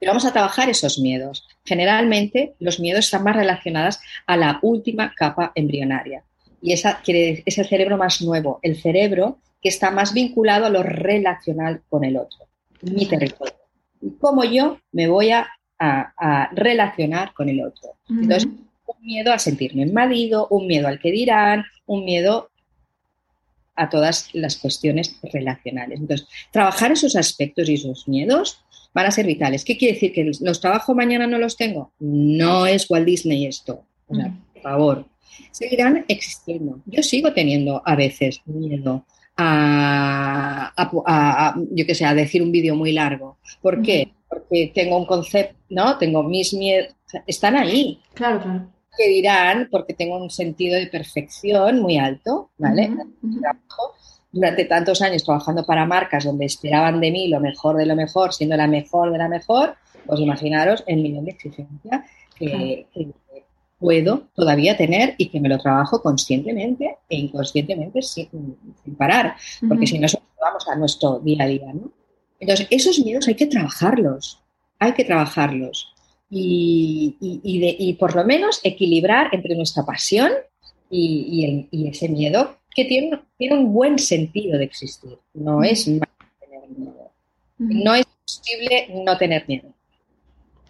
Pero vamos a trabajar esos miedos. Generalmente los miedos están más relacionados a la última capa embrionaria. Y esa es el cerebro más nuevo, el cerebro que está más vinculado a lo relacional con el otro, mi territorio. Y cómo yo me voy a a, relacionar con el otro. Entonces, un miedo a sentirme invadido, un miedo al que dirán, un miedo a todas las cuestiones relacionales. Entonces, trabajar esos aspectos y esos miedos van a ser vitales. ¿Qué quiere decir? ¿Que los trabajo mañana no los tengo? No es Walt Disney esto. O sea, por favor, seguirán existiendo. Yo sigo teniendo a veces miedo a, yo que sé, a decir un vídeo muy largo. ¿Por qué? Porque tengo un concepto, ¿no? Tengo mis miedos, están ahí. Claro, claro. Que dirán, porque tengo un sentido de perfección muy alto, ¿vale? Durante tantos años trabajando para marcas donde esperaban de mí lo mejor de lo mejor, siendo la mejor de la mejor, pues imaginaros el nivel de exigencia que, puedo todavía tener y que me lo trabajo conscientemente e inconscientemente sin, parar, porque si no, vamos a nuestro día a día, ¿no? Entonces, esos miedos hay que trabajarlos, hay que trabajarlos y, y, por lo menos equilibrar entre nuestra pasión y, ese miedo que tiene, tiene, un buen sentido de existir. No es malo tener miedo. No es posible no tener miedo.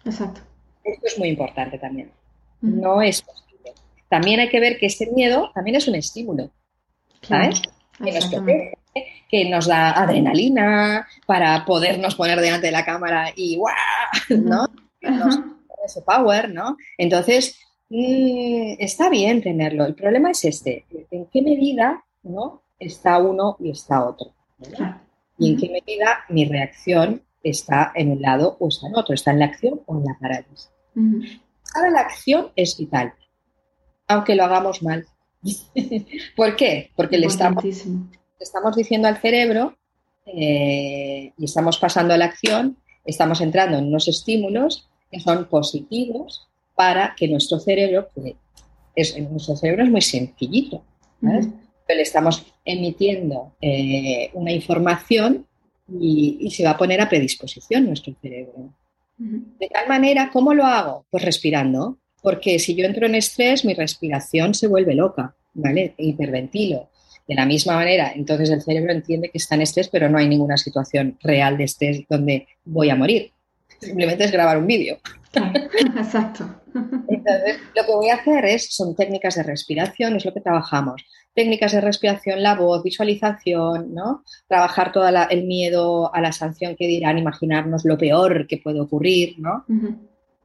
Exacto. Esto es muy importante también. No es posible. También hay que ver que ese miedo también es un estímulo. ¿Sabes? que nos que nos da adrenalina para podernos poner delante de la cámara y ¡guau! ¿no? ese power, ¿no? Entonces, mm, está bien tenerlo. El problema es este, ¿en qué medida ¿no? está uno y está otro? Y en qué medida mi reacción está en un lado o está en otro, está en la acción o en la parálisis. Ahora la acción es vital, aunque lo hagamos mal. *laughs* ¿Por qué? Porque le estamos, estamos, diciendo al cerebro eh, y estamos pasando a la acción, estamos entrando en unos estímulos que son positivos para que nuestro cerebro, que es, nuestro cerebro es muy sencillito, pero le estamos emitiendo eh, una información y, se va a poner a predisposición nuestro cerebro. De tal manera, ¿cómo lo hago? Pues respirando, porque si yo entro en estrés, mi respiración se vuelve loca, ¿vale? Hiperventilo. De la misma manera, entonces el cerebro entiende que está en estrés, pero no hay ninguna situación real de estrés donde voy a morir. Simplemente es grabar un vídeo. *laughs* Exacto. Entonces, lo que voy a hacer es, son técnicas de respiración, es lo que trabajamos. Técnicas de respiración, la voz, visualización, ¿no? Trabajar todo el miedo a la sanción que dirán, imaginarnos lo peor que puede ocurrir, ¿no?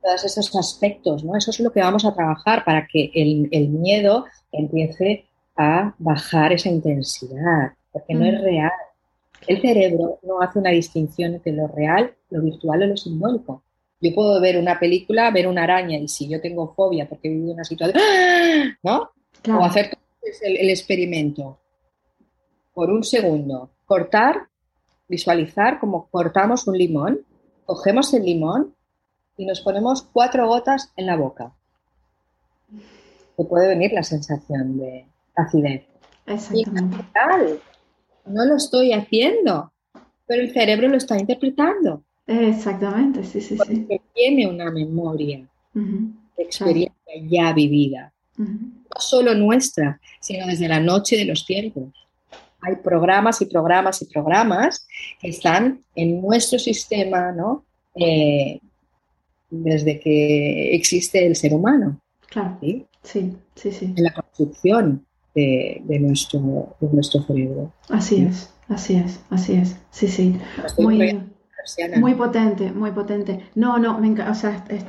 Todos esos aspectos, ¿no? Eso es lo que vamos a trabajar para que el, el miedo empiece a bajar esa intensidad, porque no es real. El cerebro no hace una distinción entre lo real, lo virtual o lo simbólico. Yo puedo ver una película, ver una araña y si yo tengo fobia porque he vivido una situación, ¿no? O hacer el, el experimento por un segundo, cortar, visualizar como cortamos un limón, cogemos el limón y nos ponemos cuatro gotas en la boca. Te puede venir la sensación de acidez. Exactamente. no lo estoy haciendo, pero el cerebro lo está interpretando. Exactamente, sí, sí, Porque sí. tiene una memoria de experiencia ya vivida. No solo nuestra, sino desde la noche de los tiempos. Hay programas y programas y programas que están en nuestro sistema, ¿no? Eh, desde que existe el ser humano. Claro. ¿sí? Sí, sí, sí. En la construcción de, nuestro, de nuestro cerebro. Así es, así es, así es. Sí, sí. Muy bien. Muy potente, muy potente. No, no, me o sea, es,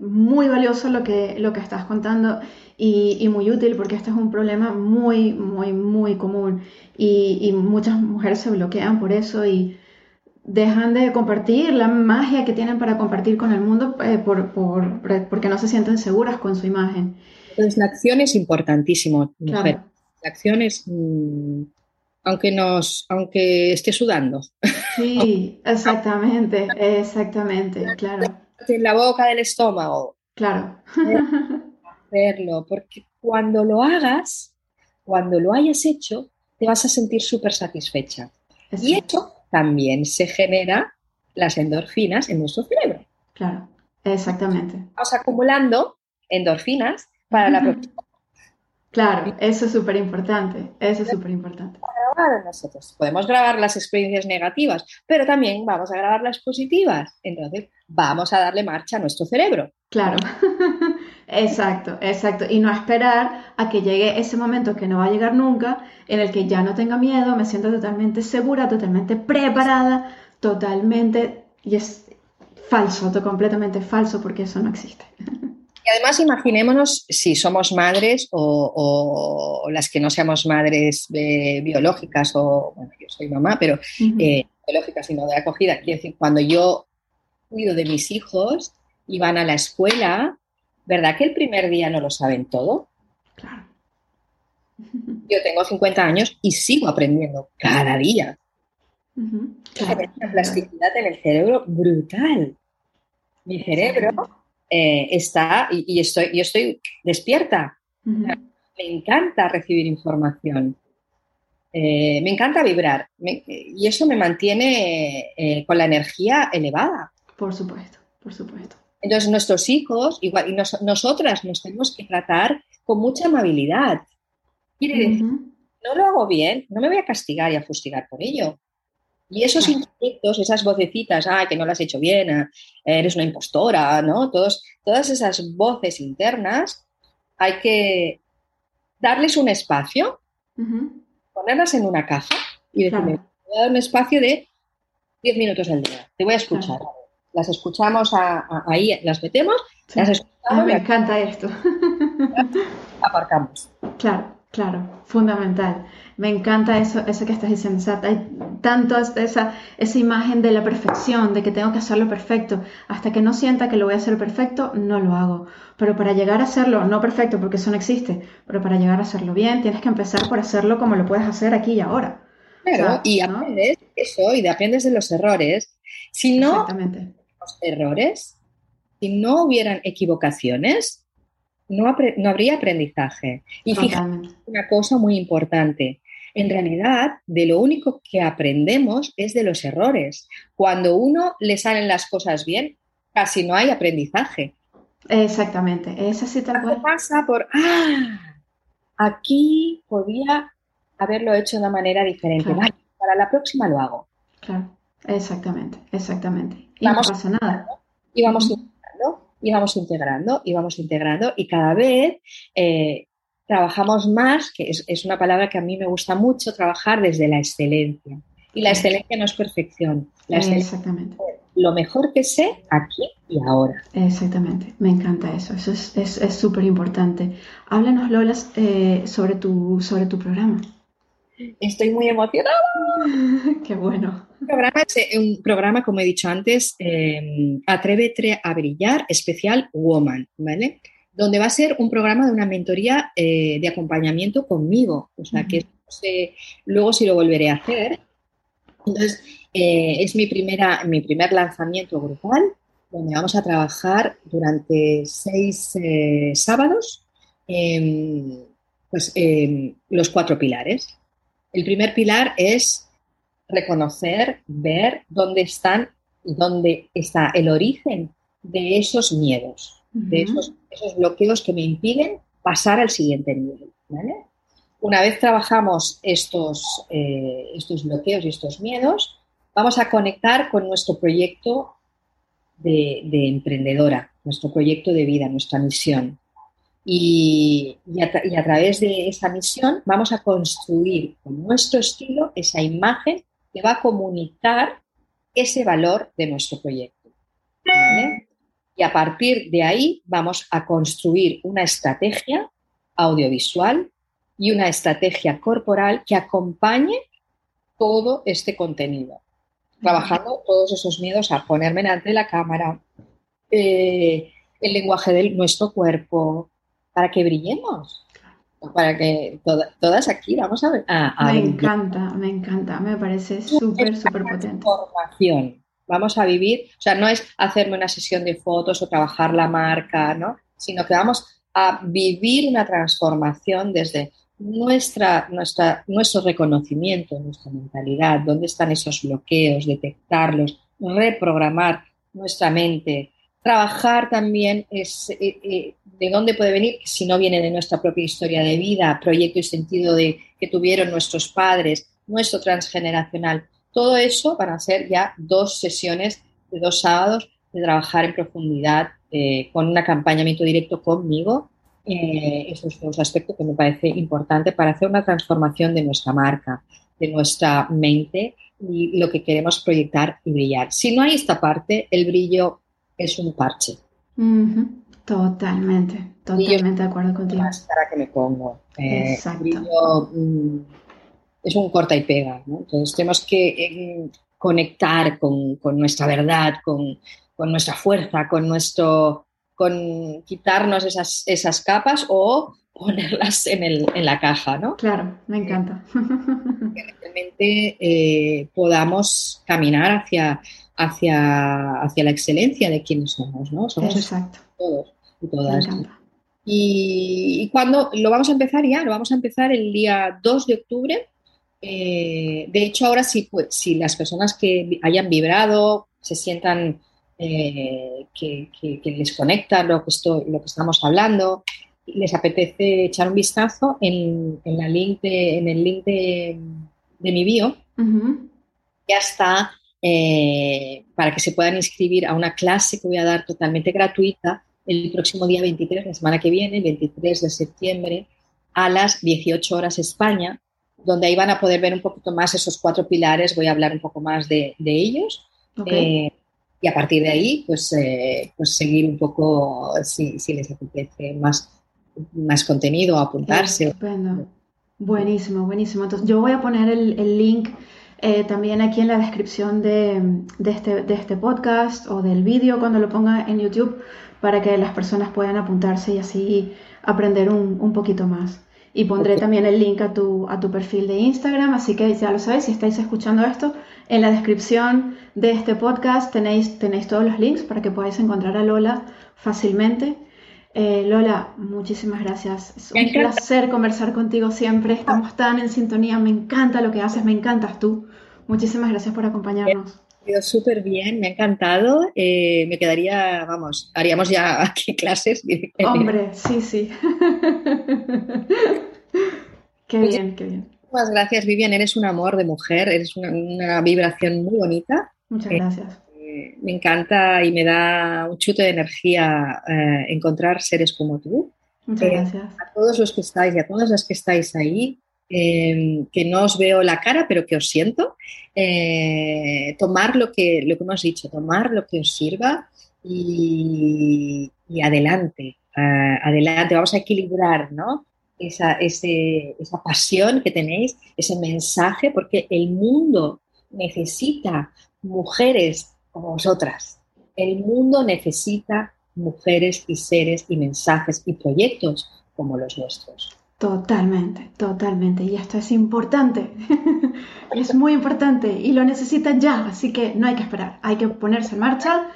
muy valioso lo que, lo que estás contando y, muy útil porque este es un problema muy, muy, muy común y, muchas mujeres se bloquean por eso y dejan de compartir la magia que tienen para compartir con el mundo eh, por, por, porque no se sienten seguras con su imagen. Entonces la acción es importantísimo, mujer. La acción es... Mm, aunque nos, aunque esté sudando. Sí, *laughs* exactamente, exactamente, claro. En la boca del estómago. Claro. *laughs* Hacerlo, porque cuando lo hagas, cuando lo hayas hecho, te vas a sentir súper satisfecha. Y eso también se genera las endorfinas en nuestro cerebro. Claro, exactamente. Vamos acumulando endorfinas para la *laughs* próxima Claro, eso es súper importante, eso es súper importante. Nosotros podemos grabar las experiencias negativas, pero también vamos a grabar las positivas. Entonces, vamos a darle marcha a nuestro cerebro. Claro, *laughs* Exacto, exacto. Y no esperar a que llegue ese momento que no va a llegar nunca, en el que ya no tenga miedo, me siento totalmente segura, totalmente preparada, totalmente... Y es falso, completamente falso, porque eso no existe. Y además imaginémonos si somos madres o, las que no seamos madres eh, biológicas o, bueno, yo soy mamá, pero eh, biológicas sino de acogida. Quiero decir, cuando yo cuido de mis hijos y van a la escuela, ¿verdad que el primer día no lo saben todo? Claro. Yo tengo 50 años y sigo aprendiendo cada día. Uh una plasticidad en el cerebro brutal. Mi cerebro eh, está y, estoy, yo estoy despierta. Me encanta recibir información. Eh, me encanta vibrar y eso me mantiene eh, con la energía elevada. Por supuesto, por supuesto. Entonces nuestros hijos, igual, y nosotras nos tenemos que tratar con mucha amabilidad. Quiere decir, no lo hago bien, no me voy a castigar y a fustigar por ello. Y esos instintos, esas vocecitas, ah, que no lo has hecho bien, ah, eres una impostora, ¿no? Todos, todas esas voces internas hay que darles un espacio, ponerlas en una caja y decirme, voy a dar un espacio de 10 minutos al día, te voy a escuchar. Las escuchamos ahí, las metemos, las escuchamos. me encanta esto. *laughs* Aparcamos. Claro. Claro, fundamental. Me encanta eso, eso que estás diciendo. hay tanto esa, esa imagen de la perfección, de que tengo que hacerlo perfecto. Hasta que no sienta que lo voy a hacer perfecto, no lo hago. Pero para llegar a hacerlo, no perfecto, porque eso no existe, pero para llegar a hacerlo bien, tienes que empezar por hacerlo como lo puedes hacer aquí y ahora. Claro, y aprendes eso, y aprendes de los errores. Si no, los errores, si no hubieran equivocaciones, no, habría aprendizaje. Y fíjate, una cosa muy importante. En realidad, de lo único que aprendemos es de los errores. Cuando uno le salen las cosas bien, casi no hay aprendizaje. Exactamente, es así tal cual. pasa por, ah, aquí podía haberlo hecho de una manera diferente. para la próxima lo hago. Claro, exactamente, exactamente. Y no pasa nada. Y vamos y vamos integrando y vamos integrando y cada vez eh, trabajamos más, que es, una palabra que a mí me gusta mucho, trabajar desde la excelencia. Y la excelencia no es perfección. La Exactamente. lo mejor que sé aquí y ahora. Exactamente, me encanta eso, eso es súper importante. Háblanos, Lola, eh, sobre, tu, sobre tu programa. Estoy muy emocionada. *laughs* Qué bueno. Un programa, un programa como he dicho antes, eh, Atrévete a brillar, especial Woman, ¿vale? Donde va a ser un programa de una mentoría eh, de acompañamiento conmigo. O sea, que luego sí lo volveré a hacer. Entonces, eh, es mi, primera, mi primer lanzamiento grupal, donde vamos a trabajar durante seis sábados pues, los cuatro pilares. El primer pilar es reconocer, ver dónde están, dónde está el origen de esos miedos, de esos, bloqueos que me impiden pasar al siguiente nivel. Una vez trabajamos estos, eh, estos bloqueos y estos miedos, vamos a conectar con nuestro proyecto de, de emprendedora, nuestro proyecto de vida, nuestra misión. Y, a, través de esa misión vamos a construir con nuestro estilo esa imagen que va a comunicar ese valor de nuestro proyecto. Y a partir de ahí vamos a construir una estrategia audiovisual y una estrategia corporal que acompañe todo este contenido, trabajando todos esos miedos a ponerme delante de la cámara, eh, el lenguaje de nuestro cuerpo, para que brillemos. Para que todas aquí vamos a ver. me encanta, me encanta, me parece súper, súper potente. Formación. Vamos a vivir, o sea, no es hacerme una sesión de fotos o trabajar la marca, ¿no? Sino que vamos a vivir una transformación desde nuestra, nuestra, nuestro reconocimiento, nuestra mentalidad, dónde están esos bloqueos, detectarlos, reprogramar nuestra mente, trabajar también es, eh, eh, de dónde puede venir, si no viene de nuestra propia historia de vida, proyecto y sentido de, que tuvieron nuestros padres, nuestro transgeneracional. Todo eso van a ser ya dos sesiones de dos sábados de trabajar en profundidad eh, con un acompañamiento directo conmigo. Eh, esos son los aspectos que me parece importante para hacer una transformación de nuestra marca, de nuestra mente y lo que queremos proyectar y brillar. Si no hay esta parte, el brillo es un parche. Totalmente, totalmente de acuerdo contigo. La cara que me pongo. Eh, Exacto. Mm, es un corta y pega. ¿no? Entonces tenemos que eh, conectar con, con, nuestra verdad, con, con, nuestra fuerza, con nuestro con quitarnos esas, esas capas o *laughs* ponerlas en, el, en la caja, ¿no? Claro, me encanta. *laughs* Que realmente eh, podamos caminar hacia, hacia, hacia la excelencia de quienes somos, ¿no? Somos Exacto. todos y todas. Y, cuando lo vamos a empezar ya, lo vamos a empezar el día 2 de octubre. Eh, de hecho, ahora sí, pues, si las personas que hayan vibrado, se sientan eh, que, les conecta lo que, lo que estamos hablando, les apetece echar un vistazo en, la link en el link de, mi bio, ya está eh, para que se puedan inscribir a una clase que voy a dar totalmente gratuita el próximo día 23, la semana que viene, 23 de septiembre, a las 18 horas España, donde ahí van a poder ver un poquito más esos cuatro pilares, voy a hablar un poco más de, ellos. Eh, y a partir de ahí, pues, eh, pues seguir un poco, si, les apetece más, más contenido, apuntarse. Estupendo. Buenísimo, buenísimo. Entonces, yo voy a poner el, link eh, también aquí en la descripción de, este, de este podcast o del vídeo cuando lo ponga en YouTube para que las personas puedan apuntarse y así aprender un, poquito más. Y pondré también el link a tu, a tu perfil de Instagram, así que ya lo sabéis, si estáis escuchando esto, en la descripción de este podcast tenéis, tenéis todos los links para que podáis encontrar a Lola fácilmente. Eh, Lola, muchísimas gracias. Es un placer conversar contigo siempre. Estamos tan en sintonía. Me encanta lo que haces, me encantas tú. Muchísimas gracias por acompañarnos ido súper bien, me ha encantado. Eh, me quedaría, vamos, haríamos ya *laughs* aquí clases. Hombre, sí, sí. *laughs* qué pues bien, qué bien. Muchas gracias, Vivian. Eres un amor de mujer, eres una, vibración muy bonita. Muchas gracias. Eh, me encanta y me da un chute de energía eh, encontrar seres como tú. Muchas gracias. A todos los que estáis y a todas las que estáis ahí, Em, que no os veo la cara, pero que os siento. Eh, tomar lo que, lo que hemos dicho, tomar lo que os sirva y, adelante, adelante. Vamos a equilibrar ¿no? esa, esa pasión que tenéis, ese mensaje, porque el mundo necesita mujeres como vosotras. El mundo necesita mujeres y seres y mensajes y proyectos como los nuestros. Totalmente, totalmente. Y esto es importante. *laughs* es muy importante y lo necesitan ya, así que no hay que esperar, hay que ponerse en marcha.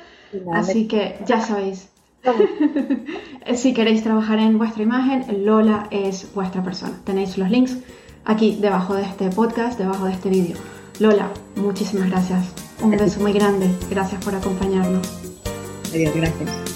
Así que ya sabéis. *laughs* si queréis trabajar en vuestra imagen, Lola es vuestra persona. Tenéis los links aquí debajo de este podcast, debajo de este vídeo. Lola, muchísimas gracias. Un beso muy grande. Gracias por acompañarnos. Adiós, gracias.